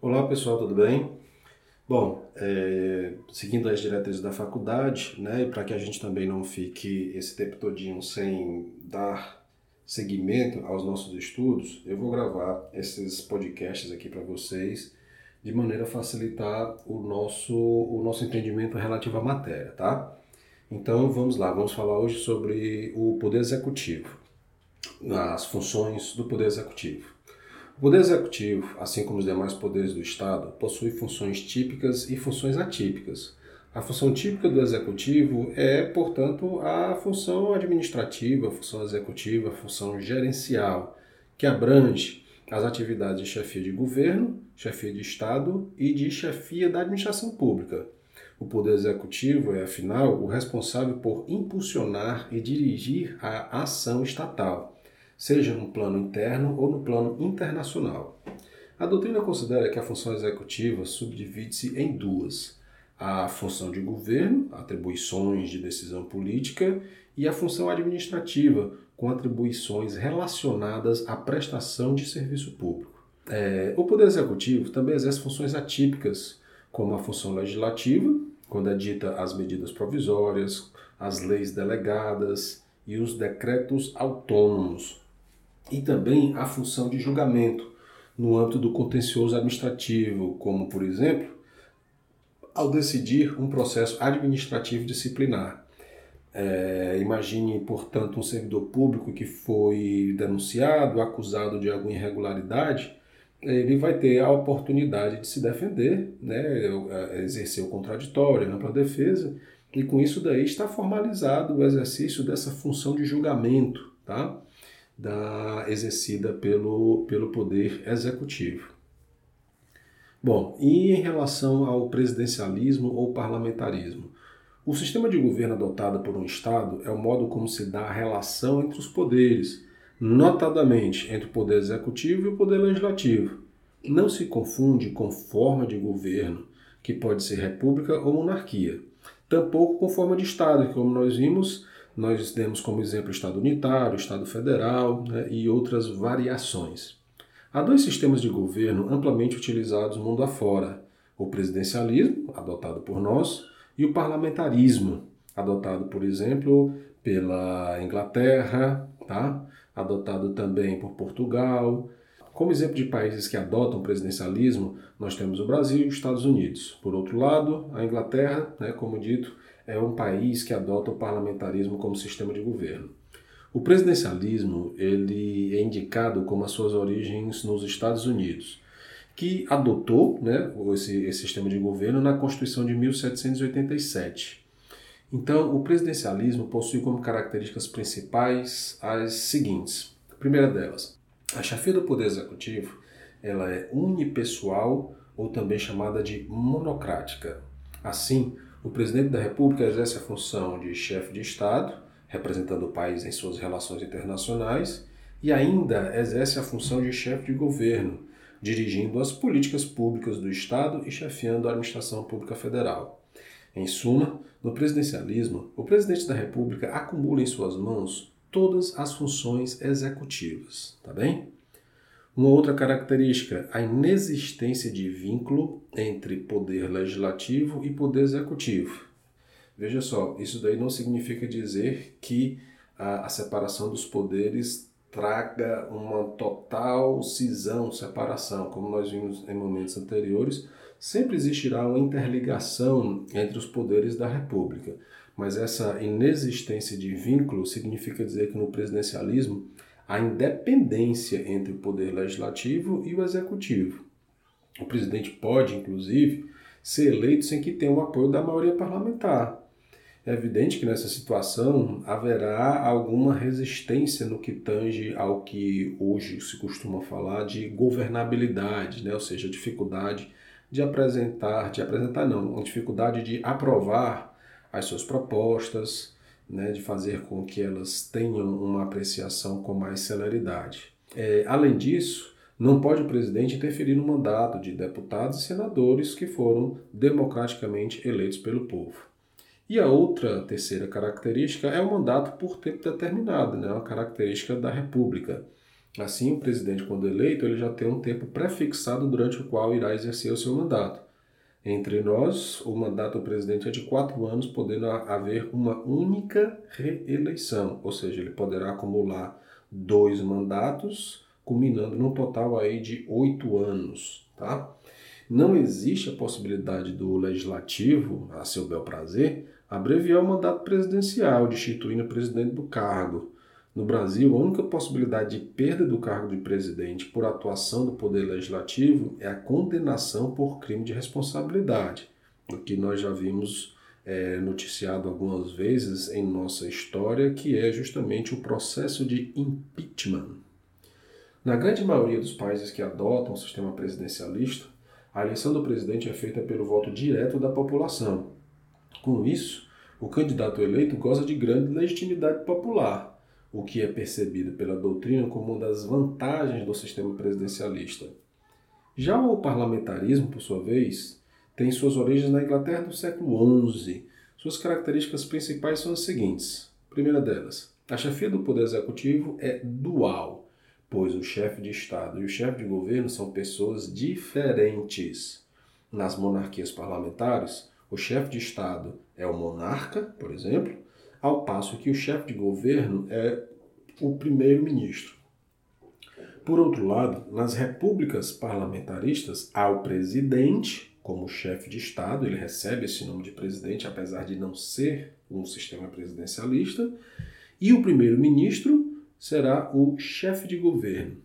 Olá pessoal, tudo bem? Bom, é, seguindo as diretrizes da faculdade, né, e para que a gente também não fique esse tempo todinho sem dar seguimento aos nossos estudos, eu vou gravar esses podcasts aqui para vocês de maneira a facilitar o nosso, o nosso entendimento relativo à matéria, tá? Então vamos lá, vamos falar hoje sobre o Poder Executivo, as funções do Poder Executivo. O Poder Executivo, assim como os demais poderes do Estado, possui funções típicas e funções atípicas. A função típica do Executivo é, portanto, a função administrativa, a função executiva, a função gerencial, que abrange as atividades de chefia de governo, chefia de Estado e de chefia da administração pública. O Poder Executivo é, afinal, o responsável por impulsionar e dirigir a ação estatal seja no plano interno ou no plano internacional. A doutrina considera que a função executiva subdivide-se em duas: a função de governo, atribuições de decisão política, e a função administrativa, com atribuições relacionadas à prestação de serviço público. É, o Poder Executivo também exerce funções atípicas, como a função legislativa, quando edita as medidas provisórias, as leis delegadas e os decretos autônomos, e também a função de julgamento no âmbito do contencioso administrativo, como, por exemplo, ao decidir um processo administrativo disciplinar. É, imagine, portanto, um servidor público que foi denunciado, acusado de alguma irregularidade, ele vai ter a oportunidade de se defender, né, exercer o contraditório, a ampla defesa, e com isso daí está formalizado o exercício dessa função de julgamento, tá? Da, exercida pelo, pelo Poder Executivo. Bom, e em relação ao presidencialismo ou parlamentarismo? O sistema de governo adotado por um Estado é o modo como se dá a relação entre os poderes, notadamente entre o poder executivo e o poder legislativo. Não se confunde com forma de governo, que pode ser república ou monarquia. Tampouco com forma de Estado, que, como nós vimos, nós demos como exemplo o Estado unitário, o Estado federal né, e outras variações. Há dois sistemas de governo amplamente utilizados mundo afora: o presidencialismo, adotado por nós, e o parlamentarismo, adotado, por exemplo, pela Inglaterra, tá? adotado também por Portugal. Como exemplo de países que adotam presidencialismo, nós temos o Brasil e os Estados Unidos. Por outro lado, a Inglaterra, né, como dito, é um país que adota o parlamentarismo como sistema de governo. O presidencialismo ele é indicado como as suas origens nos Estados Unidos, que adotou né, esse, esse sistema de governo na Constituição de 1787. Então, o presidencialismo possui como características principais as seguintes. A primeira delas, a chefia do Poder Executivo ela é unipessoal ou também chamada de monocrática. Assim, o presidente da República exerce a função de chefe de Estado, representando o país em suas relações internacionais, e ainda exerce a função de chefe de governo, dirigindo as políticas públicas do Estado e chefiando a administração pública federal. Em suma, no presidencialismo, o presidente da República acumula em suas mãos todas as funções executivas, tá bem? Uma outra característica, a inexistência de vínculo entre poder legislativo e poder executivo. Veja só, isso daí não significa dizer que a, a separação dos poderes traga uma total cisão, separação, como nós vimos em momentos anteriores, sempre existirá uma interligação entre os poderes da República. Mas essa inexistência de vínculo significa dizer que no presidencialismo a independência entre o poder legislativo e o executivo. O presidente pode, inclusive, ser eleito sem que tenha o apoio da maioria parlamentar. É evidente que nessa situação haverá alguma resistência no que tange ao que hoje se costuma falar de governabilidade, né? ou seja, dificuldade de apresentar, de apresentar não, dificuldade de aprovar as suas propostas, né, de fazer com que elas tenham uma apreciação com mais celeridade. É, além disso, não pode o presidente interferir no mandato de deputados e senadores que foram democraticamente eleitos pelo povo. E a outra terceira característica é o mandato por tempo determinado, né, uma característica da República. Assim, o presidente, quando eleito, ele já tem um tempo pré-fixado durante o qual irá exercer o seu mandato. Entre nós, o mandato do presidente é de quatro anos, podendo haver uma única reeleição, ou seja, ele poderá acumular dois mandatos, culminando num total aí de oito anos, tá? Não existe a possibilidade do legislativo, a seu bel prazer, abreviar o mandato presidencial, destituindo o presidente do cargo. No Brasil, a única possibilidade de perda do cargo de presidente por atuação do poder legislativo é a condenação por crime de responsabilidade, o que nós já vimos é, noticiado algumas vezes em nossa história, que é justamente o processo de impeachment. Na grande maioria dos países que adotam o sistema presidencialista, a eleição do presidente é feita pelo voto direto da população. Com isso, o candidato eleito goza de grande legitimidade popular, o que é percebido pela doutrina como uma das vantagens do sistema presidencialista. Já o parlamentarismo, por sua vez, tem suas origens na Inglaterra do século XI. Suas características principais são as seguintes. primeira delas, a chefia do poder executivo é dual pois o chefe de Estado e o chefe de governo são pessoas diferentes. Nas monarquias parlamentares, o chefe de Estado é o monarca, por exemplo, ao passo que o chefe de governo é o primeiro-ministro. Por outro lado, nas repúblicas parlamentaristas, há o presidente como chefe de Estado, ele recebe esse nome de presidente, apesar de não ser um sistema presidencialista, e o primeiro-ministro será o chefe de governo.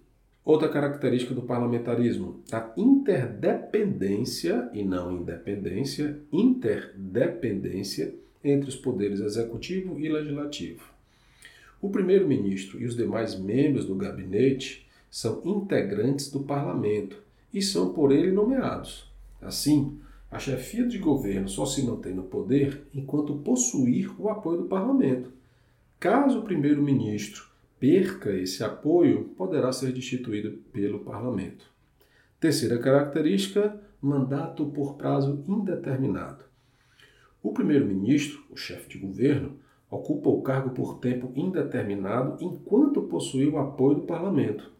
Outra característica do parlamentarismo, a interdependência e não independência, interdependência entre os poderes executivo e legislativo. O primeiro-ministro e os demais membros do gabinete são integrantes do parlamento e são por ele nomeados. Assim, a chefia de governo só se mantém no poder enquanto possuir o apoio do parlamento. Caso o primeiro-ministro perca esse apoio, poderá ser destituído pelo parlamento. Terceira característica, mandato por prazo indeterminado. O primeiro-ministro, o chefe de governo, ocupa o cargo por tempo indeterminado enquanto possui o apoio do parlamento.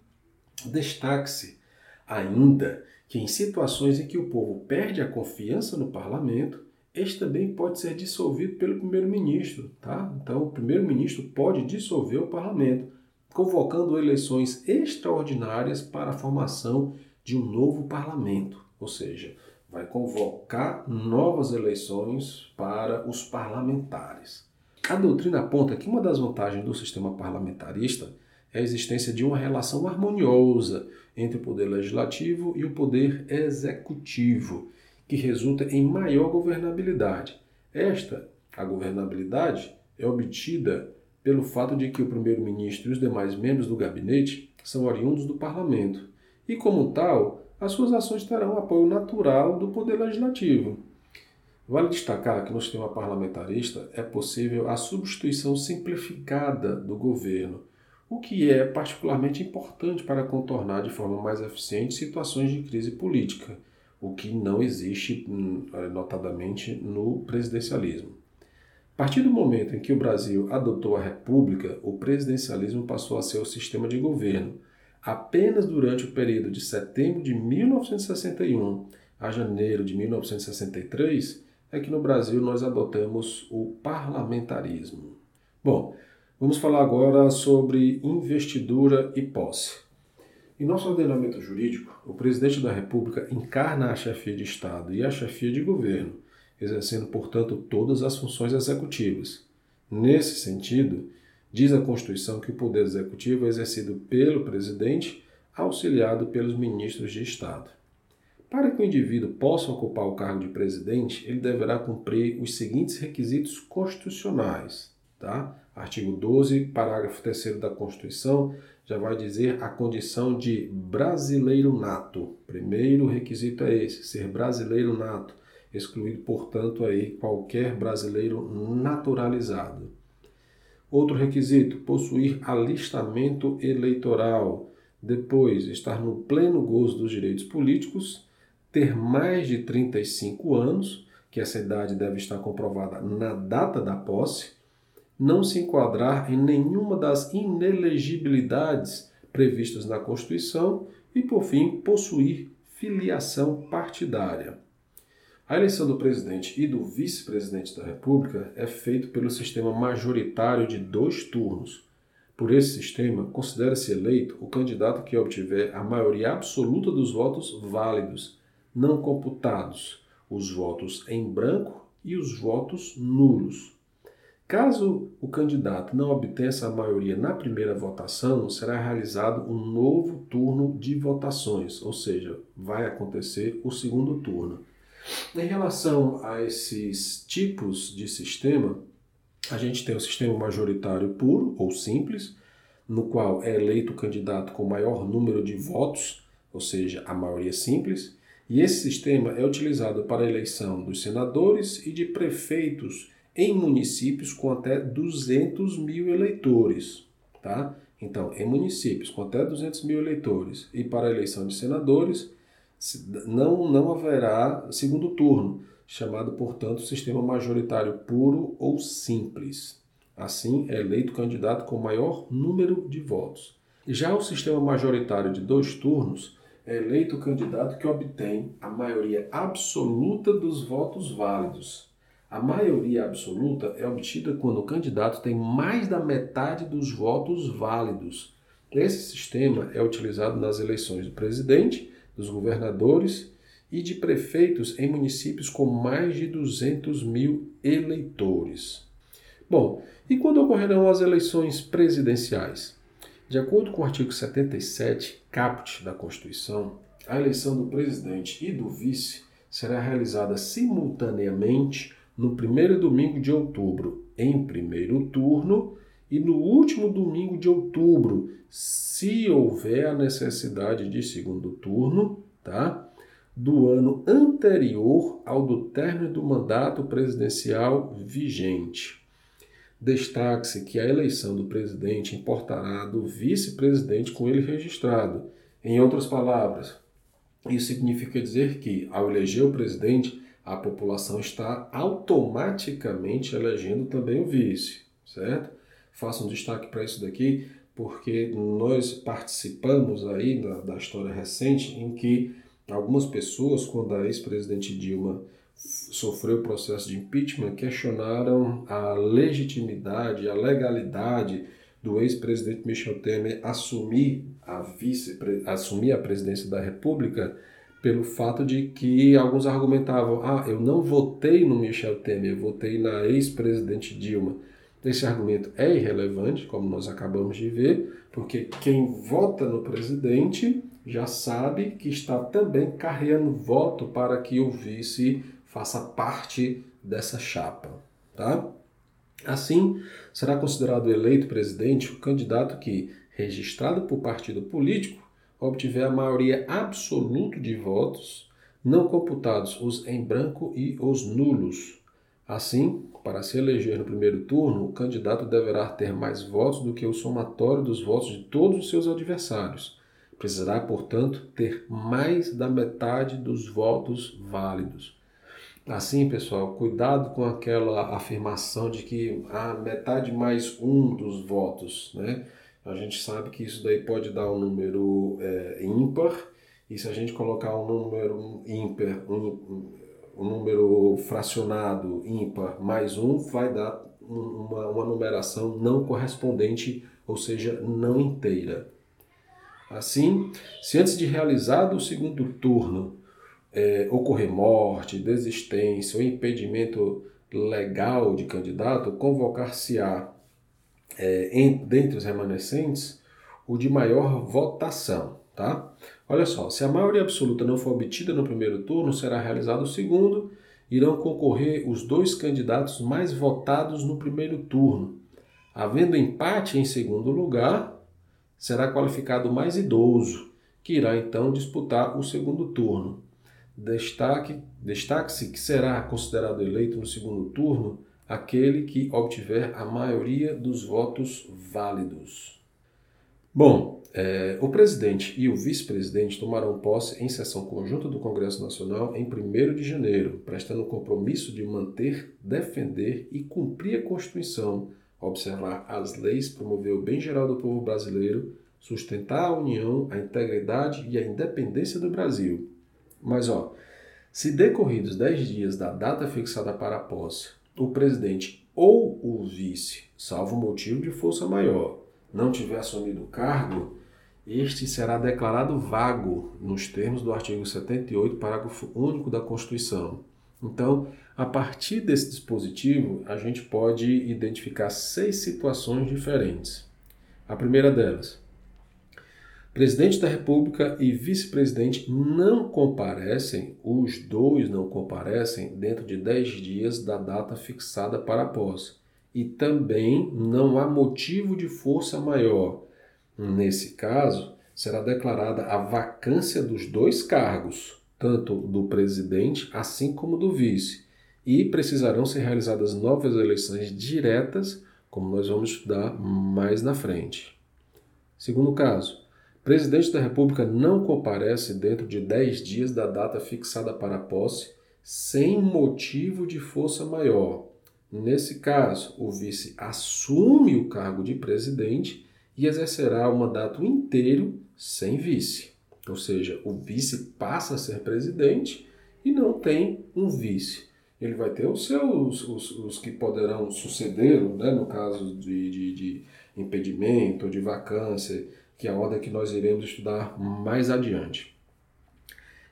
Destaque-se ainda que em situações em que o povo perde a confiança no parlamento, este também pode ser dissolvido pelo primeiro-ministro, tá? Então, o primeiro-ministro pode dissolver o parlamento, convocando eleições extraordinárias para a formação de um novo parlamento, ou seja, vai convocar novas eleições para os parlamentares. A doutrina aponta que uma das vantagens do sistema parlamentarista é a existência de uma relação harmoniosa entre o poder legislativo e o poder executivo, que resulta em maior governabilidade. Esta, a governabilidade, é obtida pelo fato de que o primeiro-ministro e os demais membros do gabinete são oriundos do parlamento e, como tal, as suas ações terão apoio natural do poder legislativo. Vale destacar que no sistema parlamentarista é possível a substituição simplificada do governo, o que é particularmente importante para contornar de forma mais eficiente situações de crise política, o que não existe hum, notadamente no presidencialismo. A partir do momento em que o Brasil adotou a República, o presidencialismo passou a ser o sistema de governo. Apenas durante o período de setembro de 1961 a janeiro de 1963 é que no Brasil nós adotamos o parlamentarismo. Bom, vamos falar agora sobre investidura e posse. Em nosso ordenamento jurídico, o presidente da República encarna a chefia de Estado e a chefia de governo exercendo, portanto, todas as funções executivas. Nesse sentido, diz a Constituição que o poder executivo é exercido pelo presidente, auxiliado pelos ministros de Estado. Para que o indivíduo possa ocupar o cargo de presidente, ele deverá cumprir os seguintes requisitos constitucionais. Tá? Artigo 12, parágrafo 3 da Constituição, já vai dizer a condição de brasileiro nato. Primeiro requisito é esse, ser brasileiro nato excluído, portanto, aí qualquer brasileiro naturalizado. Outro requisito: possuir alistamento eleitoral. Depois, estar no pleno gozo dos direitos políticos, ter mais de 35 anos, que essa idade deve estar comprovada na data da posse, não se enquadrar em nenhuma das inelegibilidades previstas na Constituição e, por fim, possuir filiação partidária. A eleição do presidente e do vice-presidente da República é feita pelo sistema majoritário de dois turnos. Por esse sistema, considera-se eleito o candidato que obtiver a maioria absoluta dos votos válidos, não computados, os votos em branco e os votos nulos. Caso o candidato não obtenha essa maioria na primeira votação, será realizado um novo turno de votações, ou seja, vai acontecer o segundo turno. Em relação a esses tipos de sistema, a gente tem o sistema majoritário puro ou simples, no qual é eleito o candidato com maior número de votos, ou seja, a maioria simples, e esse sistema é utilizado para a eleição dos senadores e de prefeitos em municípios com até 200 mil eleitores. Tá? Então, em municípios com até 200 mil eleitores e para a eleição de senadores, não, não haverá segundo turno, chamado, portanto, sistema majoritário puro ou simples. Assim, é eleito o candidato com maior número de votos. Já o sistema majoritário de dois turnos é eleito o candidato que obtém a maioria absoluta dos votos válidos. A maioria absoluta é obtida quando o candidato tem mais da metade dos votos válidos. Esse sistema é utilizado nas eleições do presidente, dos governadores e de prefeitos em municípios com mais de 200 mil eleitores. Bom, e quando ocorrerão as eleições presidenciais? De acordo com o artigo 77, caput da Constituição, a eleição do presidente e do vice será realizada simultaneamente no primeiro domingo de outubro, em primeiro turno, e no último domingo de outubro, se houver a necessidade de segundo turno, tá? Do ano anterior ao do término do mandato presidencial vigente. Destaque-se que a eleição do presidente importará do vice-presidente com ele registrado. Em outras palavras, isso significa dizer que, ao eleger o presidente, a população está automaticamente elegendo também o vice, certo? Faço um destaque para isso daqui, porque nós participamos aí da, da história recente em que algumas pessoas, quando a ex-presidente Dilma sofreu o processo de impeachment, questionaram a legitimidade, a legalidade do ex-presidente Michel Temer assumir a vice assumir a presidência da República pelo fato de que alguns argumentavam: ah, eu não votei no Michel Temer, eu votei na ex-presidente Dilma. Esse argumento é irrelevante, como nós acabamos de ver, porque quem vota no presidente já sabe que está também carregando voto para que o vice faça parte dessa chapa. Tá? Assim, será considerado eleito presidente o candidato que, registrado por partido político, obtiver a maioria absoluta de votos, não computados os em branco e os nulos. Assim, para se eleger no primeiro turno, o candidato deverá ter mais votos do que o somatório dos votos de todos os seus adversários. Precisará, portanto, ter mais da metade dos votos válidos. Assim, pessoal, cuidado com aquela afirmação de que a ah, metade mais um dos votos, né? a gente sabe que isso daí pode dar um número é, ímpar, e se a gente colocar um número ímpar, um, um número fracionado ímpar mais um, vai dar uma, uma numeração não correspondente, ou seja, não inteira. Assim, se antes de realizado o segundo turno é, ocorrer morte, desistência ou impedimento legal de candidato, convocar-se-á é, dentre os remanescentes, o de maior votação. Tá? Olha só, se a maioria absoluta não for obtida no primeiro turno, será realizado o segundo. Irão concorrer os dois candidatos mais votados no primeiro turno. Havendo empate em segundo lugar, será qualificado o mais idoso, que irá então disputar o segundo turno. Destaque, destaque-se que será considerado eleito no segundo turno aquele que obtiver a maioria dos votos válidos. Bom, é, o presidente e o vice-presidente tomarão posse em sessão conjunta do Congresso Nacional em 1 de janeiro, prestando o compromisso de manter, defender e cumprir a Constituição, observar as leis, promover o bem geral do povo brasileiro, sustentar a união, a integridade e a independência do Brasil. Mas, ó, se decorridos 10 dias da data fixada para a posse, o presidente ou o vice, salvo motivo de força maior, não tiver assumido o cargo, este será declarado vago nos termos do artigo 78, parágrafo único da Constituição. Então, a partir desse dispositivo, a gente pode identificar seis situações diferentes. A primeira delas, presidente da República e vice-presidente não comparecem, os dois não comparecem dentro de 10 dias da data fixada para a posse. E também não há motivo de força maior. Nesse caso, será declarada a vacância dos dois cargos, tanto do presidente assim como do vice, e precisarão ser realizadas novas eleições diretas, como nós vamos estudar mais na frente. Segundo caso, presidente da República não comparece dentro de 10 dias da data fixada para a posse, sem motivo de força maior. Nesse caso, o vice assume o cargo de presidente e exercerá o mandato inteiro sem vice. Ou seja, o vice passa a ser presidente e não tem um vice. Ele vai ter os seus, os, os que poderão sucedê-lo, né, no caso de, de, de impedimento, de vacância, que é a ordem que nós iremos estudar mais adiante.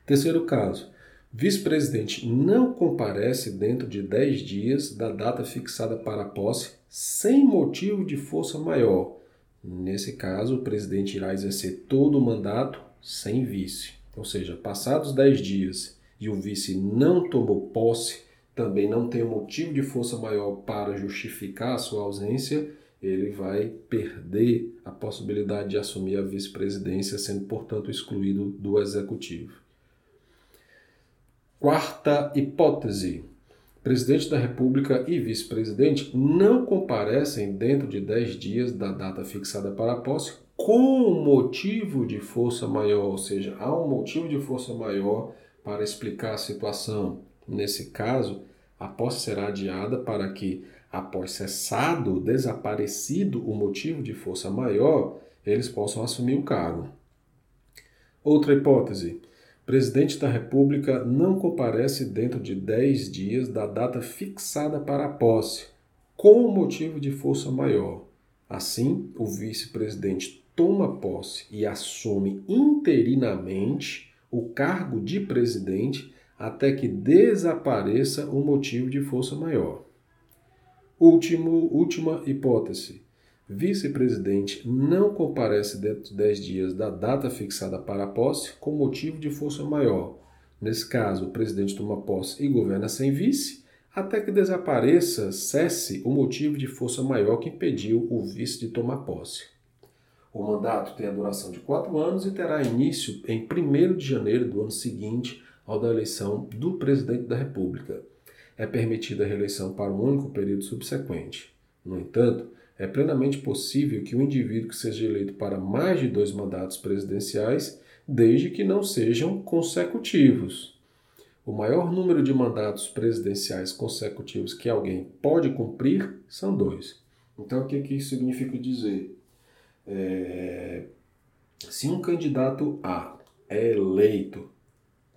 Terceiro caso, vice-presidente não comparece dentro de 10 dias da data fixada para a posse sem motivo de força maior. Nesse caso, o presidente irá exercer todo o mandato sem vice. Ou seja, passados 10 dias e o vice não tomou posse, também não tem motivo de força maior para justificar a sua ausência, ele vai perder a possibilidade de assumir a vice-presidência, sendo, portanto, excluído do executivo. Quarta hipótese: presidente da República e vice-presidente não comparecem dentro de 10 dias da data fixada para a posse com motivo de força maior, ou seja, há um motivo de força maior para explicar a situação. Nesse caso, a posse será adiada para que após cessado, desaparecido o motivo de força maior, eles possam assumir o cargo. Outra hipótese: presidente da República não comparece dentro de 10 dias da data fixada para a posse, com motivo de força maior. Assim, o vice-presidente toma posse e assume interinamente o cargo de presidente até que desapareça o motivo de força maior. Último, última hipótese. Vice-presidente não comparece dentro de 10 dias da data fixada para a posse com motivo de força maior. Nesse caso, o presidente toma posse e governa sem vice, até que desapareça, cesse o motivo de força maior que impediu o vice de tomar posse. O mandato tem a duração de quatro anos e terá início em 1 de janeiro do ano seguinte ao da eleição do presidente da República é permitida a reeleição para um único período subsequente. No entanto, é plenamente possível que o indivíduo que seja eleito para mais de dois mandatos presidenciais, desde que não sejam consecutivos. O maior número de mandatos presidenciais consecutivos que alguém pode cumprir são dois. Então, o que, que isso significa dizer? É... Se um candidato A é eleito,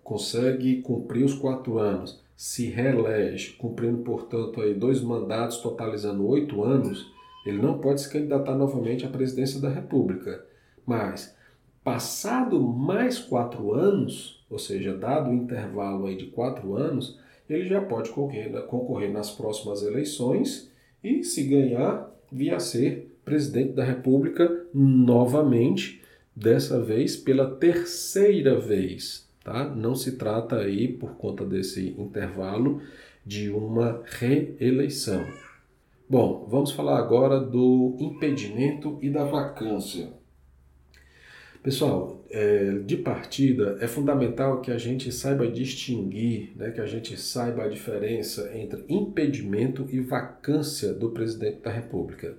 consegue cumprir os quatro anos, se reelege, cumprindo, portanto, aí dois mandatos, totalizando oito anos, ele não pode se candidatar novamente à presidência da República. Mas, passado mais quatro anos, ou seja, dado o intervalo aí de quatro anos, ele já pode concorrer, nas próximas eleições e, se ganhar, vir a ser presidente da República novamente, dessa vez pela terceira vez. Tá? Não se trata aí, por conta desse intervalo, de uma reeleição. Bom, vamos falar agora do impedimento e da vacância. Pessoal, é, de partida é fundamental que a gente saiba distinguir, né, que a gente saiba a diferença entre impedimento e vacância do presidente da República.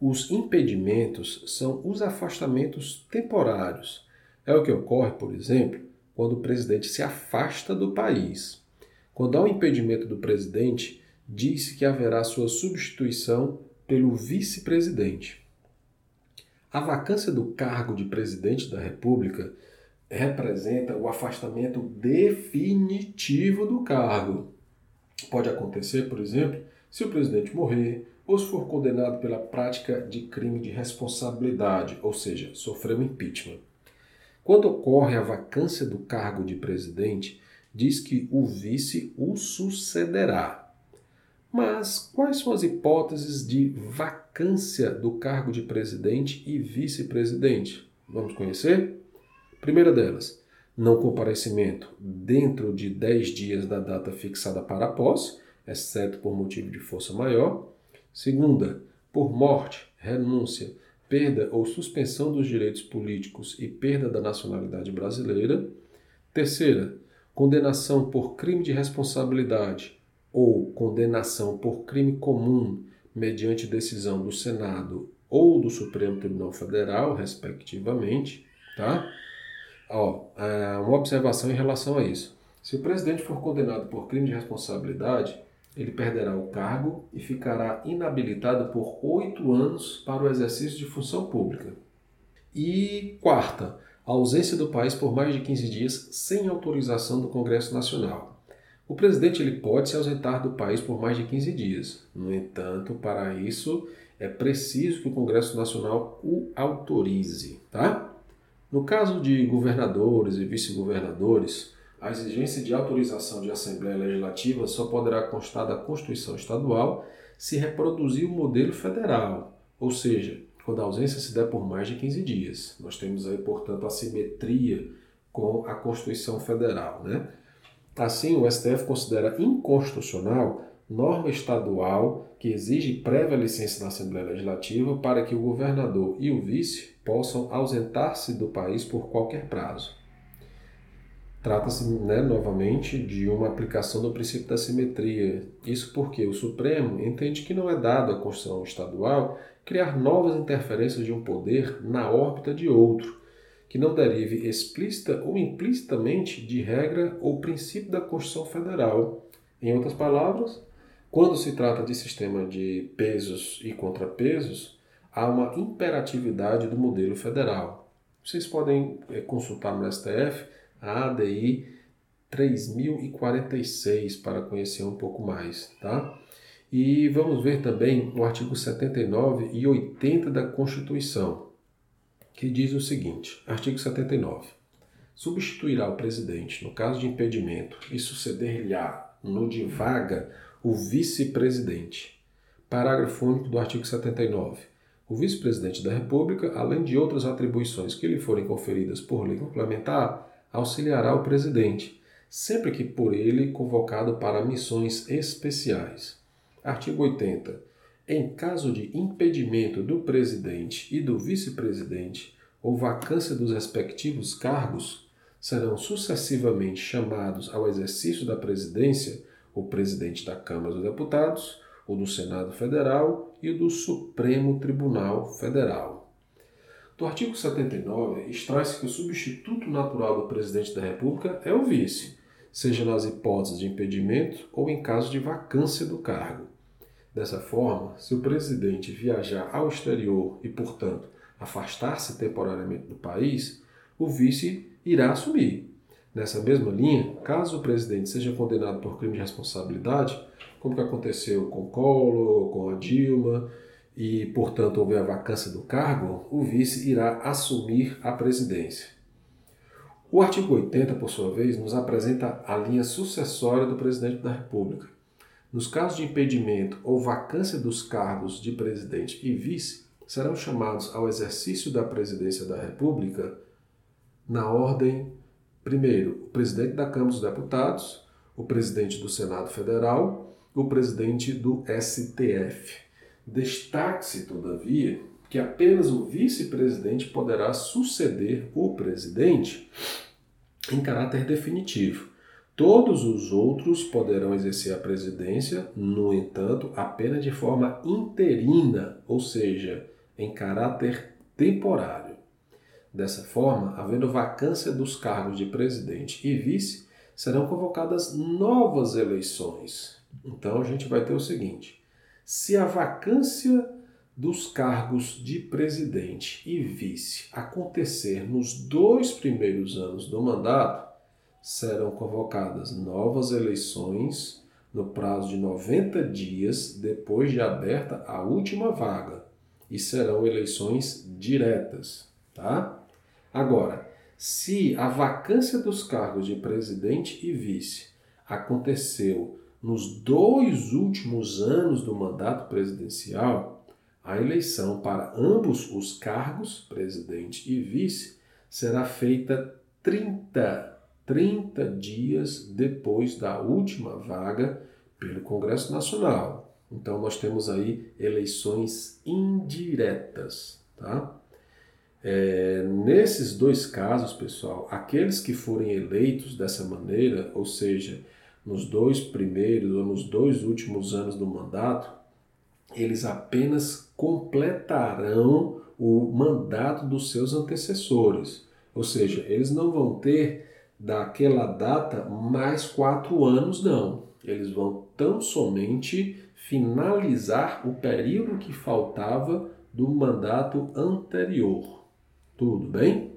Os impedimentos são os afastamentos temporários. É o que ocorre, por exemplo, quando o presidente se afasta do país. Quando há um impedimento do presidente, diz-se que haverá sua substituição pelo vice-presidente. A vacância do cargo de presidente da República representa o afastamento definitivo do cargo. Pode acontecer, por exemplo, se o presidente morrer ou se for condenado pela prática de crime de responsabilidade, ou seja, sofreu impeachment. Quando ocorre a vacância do cargo de presidente, diz que o vice o sucederá. Mas quais são as hipóteses de vacância do cargo de presidente e vice-presidente? Vamos conhecer? Primeira delas, não comparecimento dentro de 10 dias da data fixada para a posse, exceto por motivo de força maior. Segunda, por morte, renúncia, perda ou suspensão dos direitos políticos e perda da nacionalidade brasileira. Terceira, condenação por crime de responsabilidade ou condenação por crime comum mediante decisão do Senado ou do Supremo Tribunal Federal, respectivamente, tá? Ó, é, uma observação em relação a isso. Se o presidente for condenado por crime de responsabilidade, ele perderá o cargo e ficará inabilitado por oito anos para o exercício de função pública. E quarta, ausência do país por mais de 15 dias sem autorização do Congresso Nacional. O presidente ele pode se ausentar do país por mais de 15 dias. No entanto, para isso é preciso que o Congresso Nacional o autorize, tá? No caso de governadores e vice-governadores, a exigência de autorização de Assembleia Legislativa só poderá constar da Constituição Estadual se reproduzir o modelo federal, ou seja, quando a ausência se der por mais de 15 dias. Nós temos aí, portanto, a simetria com a Constituição Federal. Né? Assim, o STF considera inconstitucional norma estadual que exige prévia licença da Assembleia Legislativa para que o governador e o vice possam ausentar-se do país por qualquer prazo. Trata-se, né, novamente, de uma aplicação do princípio da simetria. Isso porque o Supremo entende que não é dado à Constituição Estadual criar novas interferências de um poder na órbita de outro, que não derive explícita ou implicitamente de regra ou princípio da Constituição Federal. Em outras palavras, quando se trata de sistema de pesos e contrapesos, há uma imperatividade do modelo federal. Vocês podem eh, consultar no STF a ADI 3046 para conhecer um pouco mais, tá? E vamos ver também o artigo 79 e 80 da Constituição, que diz o seguinte: artigo 79. Substituirá o presidente, no caso de impedimento, e suceder-lhe-á no de vaga o vice-presidente. Parágrafo único do artigo 79. O vice-presidente da República, além de outras atribuições que lhe forem conferidas por lei complementar, auxiliará o presidente, sempre que por ele convocado para missões especiais. Artigo 80. Em caso de impedimento do presidente e do vice-presidente ou vacância dos respectivos cargos, serão sucessivamente chamados ao exercício da presidência o presidente da Câmara dos Deputados, o do Senado Federal e o do Supremo Tribunal Federal. Do artigo 79, extrai-se que o substituto natural do presidente da República é o vice, seja nas hipóteses de impedimento ou em caso de vacância do cargo. Dessa forma, se o presidente viajar ao exterior e, portanto, afastar-se temporariamente do país, o vice irá assumir. Nessa mesma linha, caso o presidente seja condenado por crime de responsabilidade, como que aconteceu com Collor, com a Dilma, e, portanto, houver a vacância do cargo, o vice irá assumir a presidência. O artigo 80, por sua vez, nos apresenta a linha sucessória do presidente da República. Nos casos de impedimento ou vacância dos cargos de presidente e vice, serão chamados ao exercício da presidência da República na ordem, primeiro, o presidente da Câmara dos Deputados, o presidente do Senado Federal, o presidente do STF. Destaque-se, todavia, que apenas o vice-presidente poderá suceder o presidente em caráter definitivo. Todos os outros poderão exercer a presidência, no entanto, apenas de forma interina, ou seja, em caráter temporário. Dessa forma, havendo vacância dos cargos de presidente e vice, serão convocadas novas eleições. Então a gente vai ter o seguinte: se a vacância dos cargos de presidente e vice acontecer nos dois primeiros anos do mandato, serão convocadas novas eleições no prazo de 90 dias depois de aberta a última vaga e serão eleições diretas, tá? Agora, se a vacância dos cargos de presidente e vice aconteceu nos dois últimos anos do mandato presidencial, a eleição para ambos os cargos, presidente e vice, será feita 30 30 dias depois da última vaga pelo Congresso Nacional. Então nós temos aí eleições indiretas, tá? É, nesses dois casos, pessoal, aqueles que forem eleitos dessa maneira, ou seja, nos dois primeiros ou nos dois últimos anos do mandato, eles apenas completarão o mandato dos seus antecessores. Ou seja, eles não vão ter daquela data mais quatro anos, não. Eles vão tão somente finalizar o período que faltava do mandato anterior. Tudo bem?